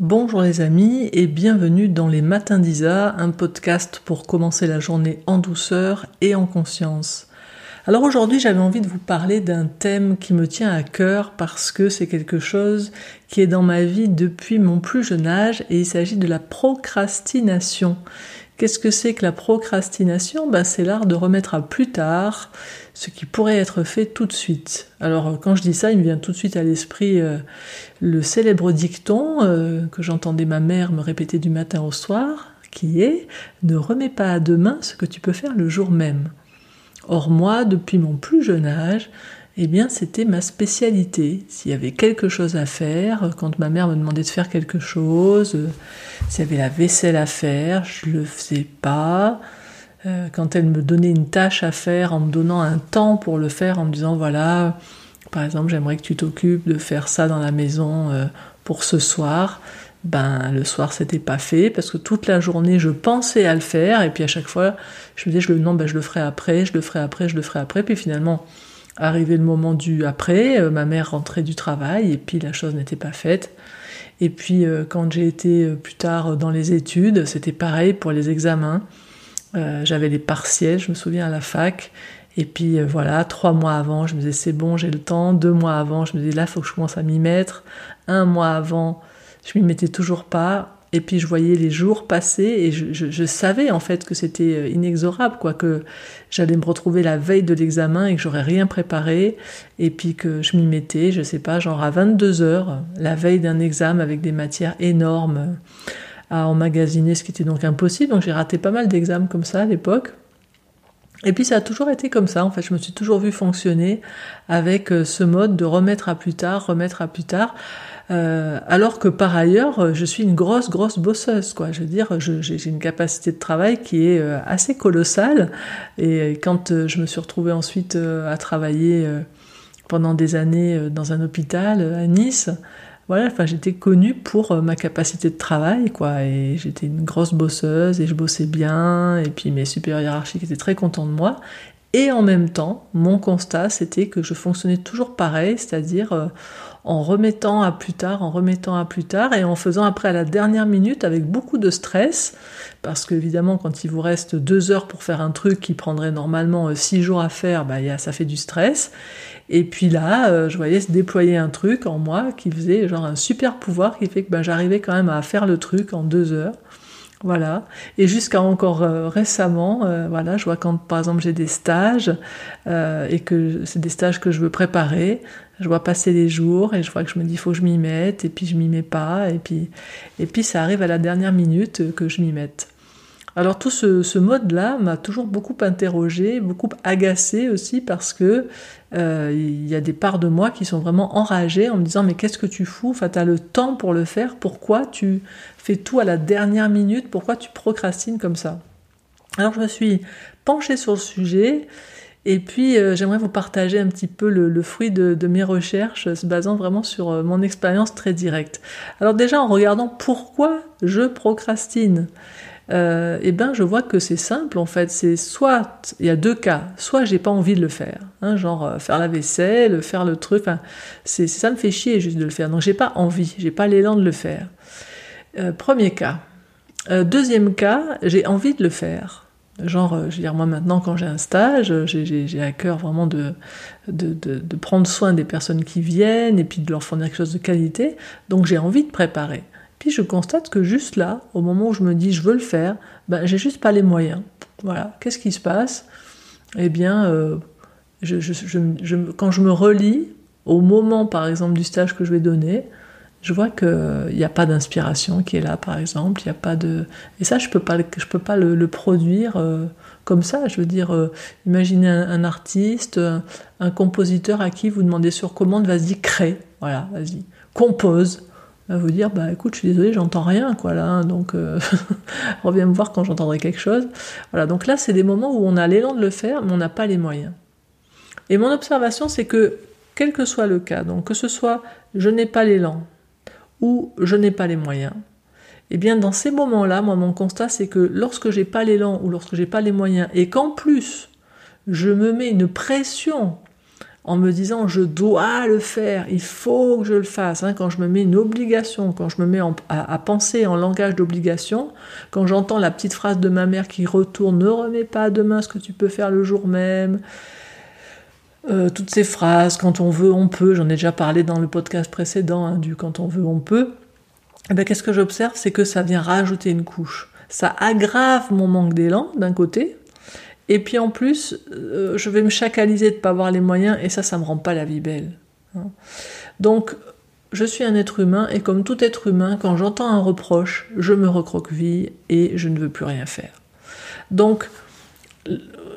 Bonjour les amis et bienvenue dans les Matins d'Isa, un podcast pour commencer la journée en douceur et en conscience. Alors aujourd'hui j'avais envie de vous parler d'un thème qui me tient à cœur parce que c'est quelque chose qui est dans ma vie depuis mon plus jeune âge et il s'agit de la procrastination. Qu'est-ce que c'est que la procrastination? Ben, C'est l'art de remettre à plus tard ce qui pourrait être fait tout de suite. Alors quand je dis ça, il me vient tout de suite à l'esprit euh, le célèbre dicton euh, que j'entendais ma mère me répéter du matin au soir, qui est ⁇ Ne remets pas à demain ce que tu peux faire le jour même ⁇ Or moi, depuis mon plus jeune âge, eh bien c'était ma spécialité. S'il y avait quelque chose à faire, quand ma mère me demandait de faire quelque chose, euh, s'il y avait la vaisselle à faire, je le faisais pas. Euh, quand elle me donnait une tâche à faire en me donnant un temps pour le faire, en me disant voilà, par exemple, j'aimerais que tu t'occupes de faire ça dans la maison euh, pour ce soir. Ben le soir c'était pas fait parce que toute la journée je pensais à le faire et puis à chaque fois je me disais le non ben je le ferai après, je le ferai après, je le ferai après puis finalement Arrivé le moment du après, euh, ma mère rentrait du travail et puis la chose n'était pas faite. Et puis euh, quand j'ai été euh, plus tard dans les études, c'était pareil pour les examens. J'avais les partiels, je me souviens à la fac. Et puis voilà, trois mois avant, je me disais c'est bon, j'ai le temps. Deux mois avant, je me disais là, faut que je commence à m'y mettre. Un mois avant, je m'y mettais toujours pas. Et puis je voyais les jours passer et je, savais en fait que c'était euh, inexorable, quoi, que j'allais me retrouver la veille de l'examen et que j'aurais rien préparé, et puis que je m'y mettais, je sais pas, genre à 22 heures, la veille d'un examen avec des matières énormes euh, à emmagasiner, ce qui était donc impossible. Donc j'ai raté pas mal d'examens comme ça à l'époque. Et puis ça a toujours été comme ça, en fait, je me suis toujours vu fonctionner avec euh, ce mode de remettre à plus tard, remettre à plus tard. Euh, alors que par ailleurs, je suis une grosse, grosse bosseuse, quoi. Je veux dire, j'ai une capacité de travail qui est euh, assez colossale. Et quand euh, je me suis retrouvée ensuite à travailler pendant des années dans un hôpital à Nice, voilà, enfin, j'étais connue pour ma capacité de travail, quoi. Et j'étais une grosse bosseuse et je bossais bien. Et puis mes supérieurs hiérarchiques étaient très contents de moi. Et en même temps, mon constat, c'était que je fonctionnais toujours pareil, c'est-à-dire en remettant à plus tard, en remettant à plus tard, et en faisant après à la dernière minute avec beaucoup de stress, parce qu'évidemment quand il vous reste deux heures pour faire un truc qui prendrait normalement euh, six jours à faire, bah, ça fait du stress. Et puis là, euh, je voyais se déployer un truc en moi qui faisait genre un super pouvoir qui fait que bah, j'arrivais quand même à faire le truc en deux heures. Voilà. Et jusqu'à encore euh, récemment, voilà, je vois quand par exemple j'ai des stages et que c'est des stages que je veux préparer, je vois passer les jours et je vois que je me dis faut que je m'y mette et puis je m'y mets pas et puis et puis ça arrive à la dernière minute que je m'y mette. Alors tout ce, mode-là m'a toujours beaucoup interrogé, beaucoup agacé aussi parce que euh, il y a des parts de moi qui sont vraiment enragées en me disant mais qu'est-ce que tu fous? Enfin, tu as le temps pour le faire, pourquoi tu fais tout à la dernière minute? Pourquoi tu procrastines comme ça? Alors je me suis penchée sur le sujet et puis euh, j'aimerais vous partager un petit peu le, fruit de, mes recherches, se basant vraiment sur euh, mon expérience très directe. Alors déjà en regardant pourquoi je procrastine euh, eh ben je vois que c'est simple en fait. C'est soit il y a deux cas, soit j'ai pas envie de le faire, hein, genre faire la vaisselle, faire le truc. c'est ça me fait chier juste de le faire. Donc j'ai pas envie, j'ai pas l'élan de le faire. Premier cas. deuxième cas, j'ai envie de le faire. Genre, je veux dire, moi maintenant, quand j'ai un stage, j'ai à cœur vraiment de, prendre soin des personnes qui viennent et puis de leur fournir quelque chose de qualité. Donc j'ai envie de préparer. Puis je constate que juste là, au moment où je me dis je veux le faire, ben, j'ai juste pas les moyens. Voilà. Qu'est-ce qui se passe? Eh bien, euh, quand je me relis au moment, par exemple, du stage que je vais donner, je vois qu'il n'y a pas d'inspiration qui est là, par exemple. Il y a pas de et ça, je peux pas, je peux pas le, produire euh, comme ça. Je veux dire, euh, imaginez un, artiste, un, compositeur à qui vous demandez sur commande, vas-y, crée. Voilà, vas-y, compose vous dire bah écoute je suis désolé j'entends rien quoi là hein, donc euh, reviens me voir quand j'entendrai quelque chose voilà donc là c'est des moments où on a l'élan de le faire mais on n'a pas les moyens et mon observation c'est que quel que soit le cas donc que ce soit je n'ai pas l'élan ou je n'ai pas les moyens eh bien dans ces moments là moi mon constat c'est que lorsque j'ai pas l'élan ou lorsque j'ai pas les moyens et qu'en plus je me mets une pression en me disant je dois le faire, il faut que je le fasse. Hein, quand je me mets une obligation, quand je me mets à, penser en langage d'obligation, quand j'entends la petite phrase de ma mère qui retourne ne remets pas demain ce que tu peux faire le jour même. Euh, toutes ces phrases, quand on veut, on peut, j'en ai déjà parlé dans le podcast précédent, hein, du quand on veut, on peut. Eh ben, qu'est-ce que j'observe? C'est que ça vient rajouter une couche. Ça aggrave mon manque d'élan d'un côté, et puis en plus, euh, je vais me chacaliser de ne pas avoir les moyens, et ça, ça me rend pas la vie belle. Hein. Donc, je suis un être humain, et comme tout être humain, quand j'entends un reproche, je me recroqueville et je ne veux plus rien faire. Donc,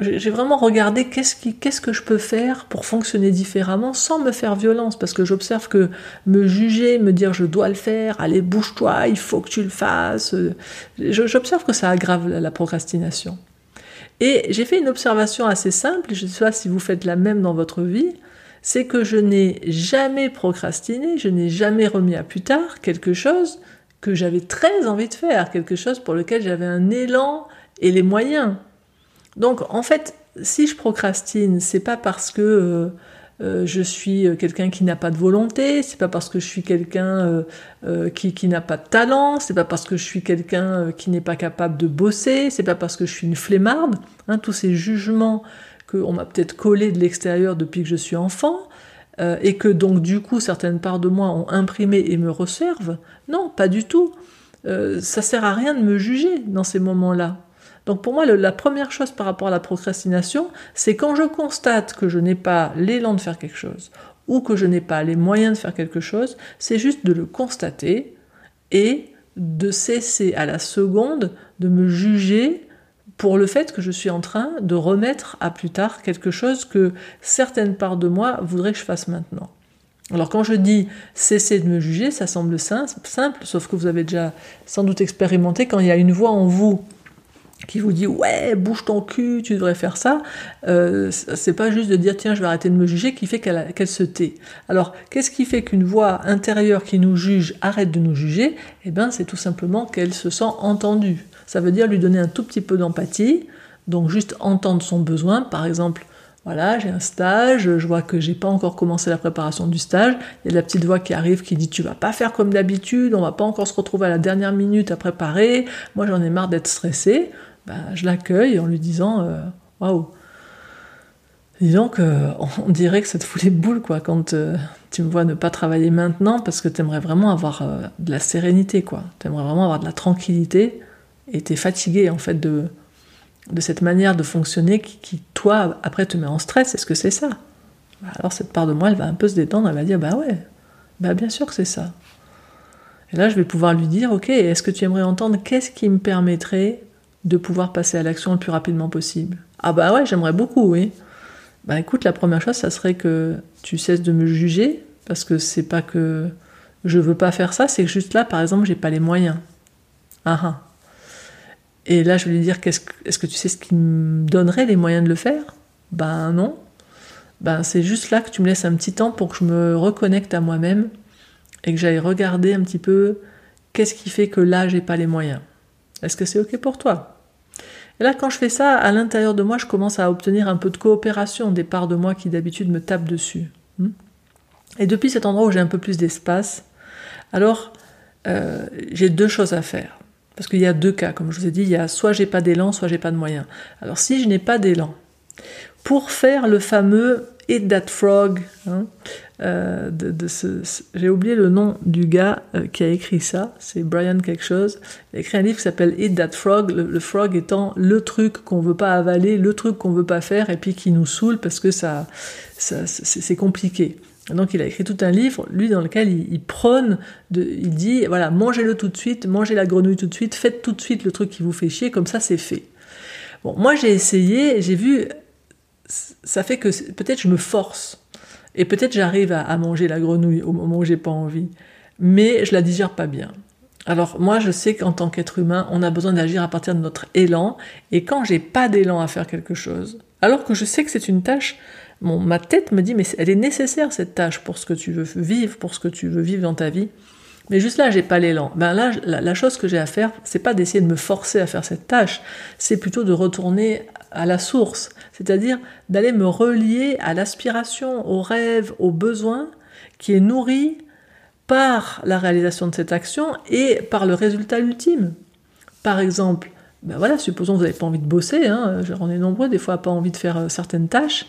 j'ai vraiment regardé qu'est-ce, que je peux faire pour fonctionner différemment sans me faire violence, parce que j'observe que me juger, me dire je dois le faire, allez bouge-toi, il faut que tu le fasses, euh, j'observe que ça aggrave la procrastination. Et j'ai fait une observation assez simple, je ne sais pas si vous faites la même dans votre vie, c'est que je n'ai jamais procrastiné, je n'ai jamais remis à plus tard quelque chose que j'avais très envie de faire, quelque chose pour lequel j'avais un élan et les moyens. Donc en fait, si je procrastine, c'est pas parce que euh, euh, je suis euh, quelqu'un qui n'a pas de volonté, c'est pas parce que je suis quelqu'un qui, qui n'a pas de talent, c'est pas parce que je suis quelqu'un qui n'est pas capable de bosser, c'est pas parce que je suis une flemmarde, hein, tous ces jugements qu'on m'a peut-être collés de l'extérieur depuis que je suis enfant, et que donc du coup certaines parts de moi ont imprimé et me resservent. Non, pas du tout. ça sert à rien de me juger dans ces moments-là. Donc pour moi, la première chose par rapport à la procrastination, c'est quand je constate que je n'ai pas l'élan de faire quelque chose ou que je n'ai pas les moyens de faire quelque chose, c'est juste de le constater et de cesser à la seconde de me juger pour le fait que je suis en train de remettre à plus tard quelque chose que certaines parts de moi voudraient que je fasse maintenant. Alors quand je dis cesser de me juger, ça semble simple, sauf que vous avez déjà sans doute expérimenté quand il y a une voix en vous qui vous dit ouais bouge ton cul tu devrais faire ça euh, c'est pas juste de dire tiens je vais arrêter de me juger qui fait qu'elle se tait. Alors qu'est-ce qui fait qu'une voix intérieure qui nous juge arrête de nous juger? Eh bien c'est tout simplement qu'elle se sent entendue. Ça veut dire lui donner un tout petit peu d'empathie donc juste entendre son besoin. Par exemple voilà, j'ai un stage, je vois que j'ai pas encore commencé la préparation du stage. Il y a la petite voix qui arrive qui dit tu vas pas faire comme d'habitude, on va pas encore se retrouver à la dernière minute à préparer. Moi j'en ai marre d'être stressé. Bah, je l'accueille en lui disant euh, Waouh Disons qu'on dirait que ça te fout les boules quoi, quand euh, tu me vois ne pas travailler maintenant parce que tu aimerais vraiment avoir euh, de la sérénité, quoi. Tu aimerais vraiment avoir de la tranquillité et tu es fatigué en fait de, de cette manière de fonctionner qui, toi, après te met en stress. Est-ce que c'est ça? Bah, Alors cette part de moi, elle va un peu se détendre, elle va dire Bah ouais, bah bien sûr que c'est ça. Et là, je vais pouvoir lui dire Ok, est-ce que tu aimerais entendre qu'est-ce qui me permettrait de pouvoir passer à l'action le plus rapidement possible? Ah bah ouais, j'aimerais beaucoup, oui. Bah écoute, la première chose, ça serait que tu cesses de me juger, parce que c'est pas que je veux pas faire ça, c'est que juste là, par exemple, j'ai pas les moyens. Ah ah. Et là, je vais lui dire, est-ce que, tu sais ce qui me donnerait les moyens de le faire? Ben non. Ben c'est juste là que tu me laisses un petit temps pour que je me reconnecte à moi-même et que j'aille regarder un petit peu qu'est-ce qui fait que là, j'ai pas les moyens. Est-ce que c'est OK pour toi? Et là, quand je fais ça, à l'intérieur de moi, je commence à obtenir un peu de coopération des parts de moi qui d'habitude me tapent dessus. Hmm? Et depuis cet endroit où j'ai un peu plus d'espace, alors euh, j'ai deux choses à faire. Parce qu'il y a deux cas, comme je vous ai dit, il y a soit j'ai pas d'élan, soit j'ai pas de moyens. Alors si je n'ai pas d'élan, pour faire le fameux Eat That Frog, hein, euh, j'ai oublié le nom du gars euh, qui a écrit ça, c'est Brian quelque chose. Il a écrit un livre qui s'appelle Eat That Frog, le, frog étant le truc qu'on veut pas avaler, le truc qu'on veut pas faire et puis qui nous saoule parce que ça c'est, compliqué. Donc il a écrit tout un livre, lui dans lequel il, prône, il dit voilà mangez-le tout de suite, mangez la grenouille tout de suite, faites tout de suite le truc qui vous fait chier, comme ça c'est fait. Bon, moi j'ai essayé, j'ai vu, ça fait que peut-être je me force et peut-être j'arrive à, manger la grenouille au moment où j'ai pas envie, mais je la digère pas bien. Alors moi je sais qu'en tant qu'être humain, on a besoin d'agir à partir de notre élan, et quand j'ai pas d'élan à faire quelque chose, alors que je sais que c'est une tâche, ma tête me dit mais elle est nécessaire cette tâche pour ce que tu veux vivre, pour ce que tu veux vivre dans ta vie. Mais juste là, j'ai pas l'élan. Ben là, la, la, chose que j'ai à faire, c'est pas d'essayer de me forcer à faire cette tâche, c'est plutôt de retourner à la source, c'est-à-dire d'aller me relier à l'aspiration, au rêve, au besoin qui est nourri par la réalisation de cette action et par le résultat ultime. Par exemple, ben voilà, supposons que vous n'avez pas envie de bosser, hein, on est nombreux des fois à pas envie de faire euh, certaines tâches,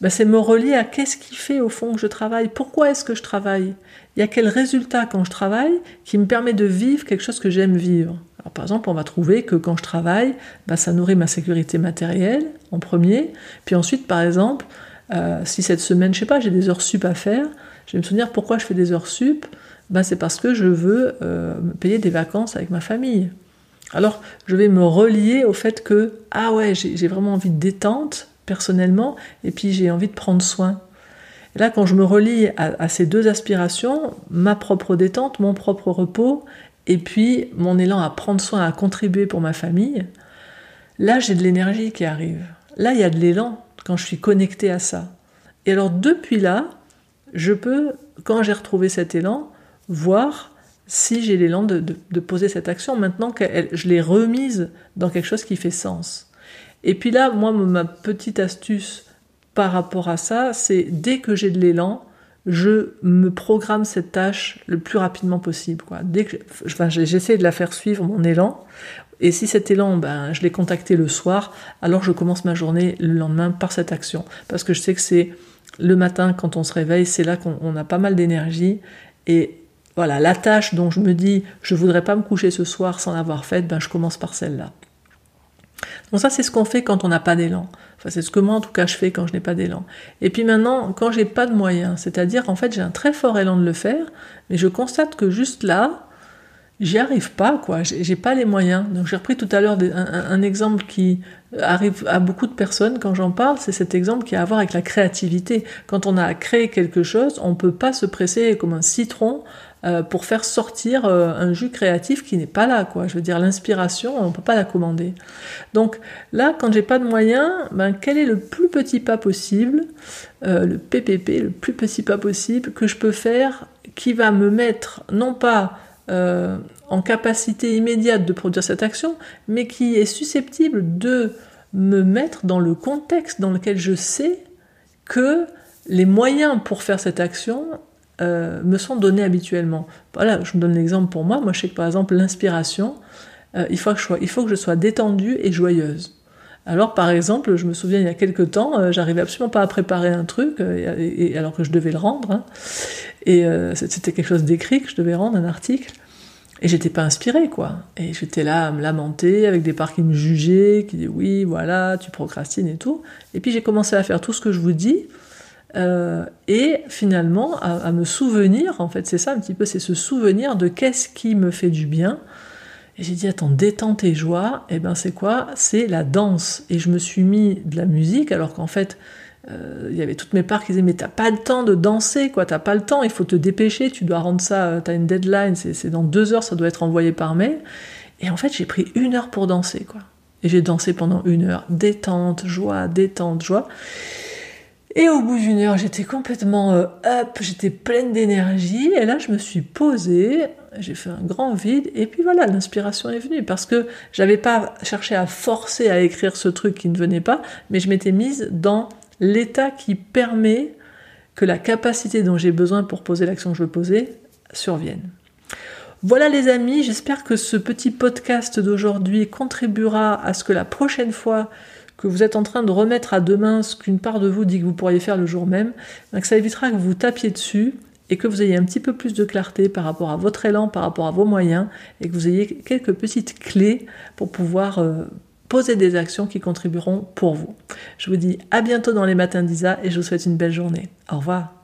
ben c'est me relier à qu'est-ce qui fait au fond que je travaille, pourquoi est-ce que je travaille, il y a quel résultat quand je travaille qui me permet de vivre quelque chose que j'aime vivre? Alors, par exemple, on va trouver que quand je travaille, ben, ça nourrit ma sécurité matérielle en premier, puis ensuite, par exemple, euh, si cette semaine, je sais pas, j'ai des heures sup à faire, je vais me souvenir pourquoi je fais des heures sup, ben, c'est parce que je veux euh, payer des vacances avec ma famille. Alors, je vais me relier au fait que, ah ouais, j'ai vraiment envie de détente, personnellement, et puis j'ai envie de prendre soin. Et là, quand je me relie à, ces deux aspirations, ma propre détente, mon propre repos, et puis mon élan à prendre soin, à contribuer pour ma famille, là, j'ai de l'énergie qui arrive. Là, il y a de l'élan quand je suis connecté à ça. Et alors, depuis là, je peux, quand j'ai retrouvé cet élan, voir si j'ai l'élan de, poser cette action, maintenant que je l'ai remise dans quelque chose qui fait sens. Et puis là, moi, ma petite astuce par rapport à ça, c'est dès que j'ai de l'élan, je me programme cette tâche le plus rapidement possible. Dès que, enfin, j'essaie de la faire suivre mon élan. Et si cet élan, ben, je l'ai contacté le soir, alors je commence ma journée le lendemain par cette action. Parce que je sais que c'est le matin, quand on se réveille, c'est là qu'on a pas mal d'énergie. Et voilà, la tâche dont je me dis je voudrais pas me coucher ce soir sans l'avoir faite, ben je commence par celle-là. Donc ça c'est ce qu'on fait quand on n'a pas d'élan. Enfin c'est ce que moi en tout cas je fais quand je n'ai pas d'élan. Et puis maintenant quand j'ai pas de moyens, c'est-à-dire en fait j'ai un très fort élan de le faire, mais je constate que juste là j'y arrive pas quoi, j'ai pas les moyens. Donc j'ai repris tout à l'heure un, exemple qui arrive à beaucoup de personnes quand j'en parle, c'est cet exemple qui a à voir avec la créativité. Quand on a créé quelque chose, on peut pas se presser comme un citron euh, pour faire sortir euh, un jus créatif qui n'est pas là, quoi. Je veux dire, l'inspiration, on ne peut pas la commander. Donc là, quand j'ai pas de moyens, ben, quel est le plus petit pas possible, euh, le PPP, le plus petit pas possible que je peux faire qui va me mettre, non pas en capacité immédiate de produire cette action, mais qui est susceptible de me mettre dans le contexte dans lequel je sais que les moyens pour faire cette action euh, me sont donnés habituellement. Voilà, je me donne l'exemple pour moi. Moi, je sais que par exemple, l'inspiration, euh, il, faut que je sois, il faut que je sois détendue et joyeuse. Alors, par exemple, je me souviens il y a quelques temps, euh, j'arrivais absolument pas à préparer un truc, et, alors que je devais le rendre. Hein. et c'était quelque chose d'écrit que je devais rendre, un article. Et j'étais pas inspirée, quoi. Et j'étais là à me lamenter avec des parts qui me jugeaient, qui disaient oui, voilà, tu procrastines et tout. Et puis j'ai commencé à faire tout ce que je vous dis, euh, et finalement à, me souvenir, en fait c'est ça un petit peu, c'est ce souvenir de qu'est-ce qui me fait du bien. Et j'ai dit attends, détente et joie, et eh ben c'est quoi? C'est la danse. Et je me suis mis de la musique alors qu'en fait euh, il y avait toutes mes parts qui disaient mais t'as pas le temps de danser quoi, t'as pas le temps, il faut te dépêcher, tu dois rendre ça, euh, t'as une deadline, c'est dans deux heures, ça doit être envoyé par mail. Et en fait j'ai pris une heure pour danser quoi. Et j'ai dansé pendant une heure, détente, joie, détente, joie. Et au bout d'une heure, j'étais complètement euh, up, j'étais pleine d'énergie. Et là, je me suis posée, j'ai fait un grand vide. Et puis voilà, l'inspiration est venue. Parce que j'avais pas cherché à forcer à écrire ce truc qui ne venait pas, mais je m'étais mise dans l'état qui permet que la capacité dont j'ai besoin pour poser l'action que je veux poser survienne. Voilà les amis, j'espère que ce petit podcast d'aujourd'hui contribuera à ce que la prochaine fois que vous êtes en train de remettre à demain ce qu'une part de vous dit que vous pourriez faire le jour même, donc ça évitera que vous tapiez dessus et que vous ayez un petit peu plus de clarté par rapport à votre élan, par rapport à vos moyens, et que vous ayez quelques petites clés pour pouvoir euh, poser des actions qui contribueront pour vous. Je vous dis à bientôt dans les matins d'Isa et je vous souhaite une belle journée. Au revoir.